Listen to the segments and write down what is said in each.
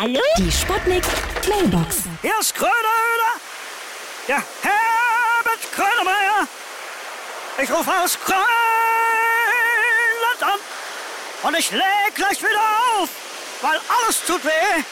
Hallo? Die Sputnik Mailbox. Hier ist Gröneöder. Der Herbert Grönemeyer. Ich rufe aus Grönland an. Und ich leg gleich wieder auf, weil alles tut weh.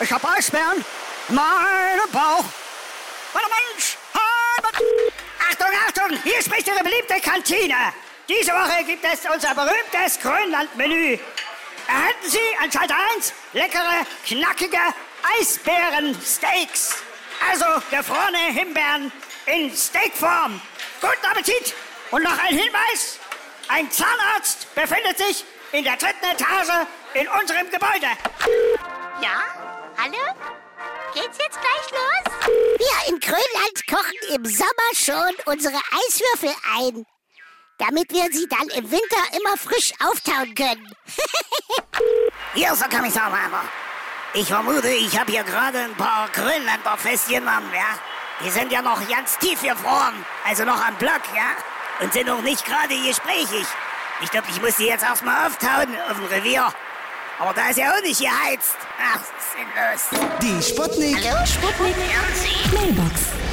Ich hab Eisbären in meinem Bauch. Meine Mensch, Heimat. Achtung, Achtung, hier spricht Ihre beliebte Kantine. Diese Woche gibt es unser berühmtes Grönland-Menü. Erhalten Sie an Schalter 1 leckere, knackige Eisbären-Steaks. Also gefrorene Himbeeren in Steakform. Guten Appetit! Und noch ein Hinweis. Ein Zahnarzt befindet sich in der dritten Etage in unserem Gebäude. Ja? Hallo? Geht's jetzt gleich los? Wir in Grönland kochen im Sommer schon unsere Eiswürfel ein. Damit wir sie dann im Winter immer frisch auftauen können. Hier ist der Kommissar Weimer. Ich vermute, ich habe hier gerade ein paar Grönländer festgenommen, ja? Die sind ja noch ganz tief gefroren, also noch am Block, ja? Und sind noch nicht gerade gesprächig. Ich glaube, ich muss die jetzt erstmal auftauen auf dem Revier. Aber da ist ja auch nicht geheizt. Ach, sinnlos. Die Sputnik. Hallo? Sputnik Mailbox.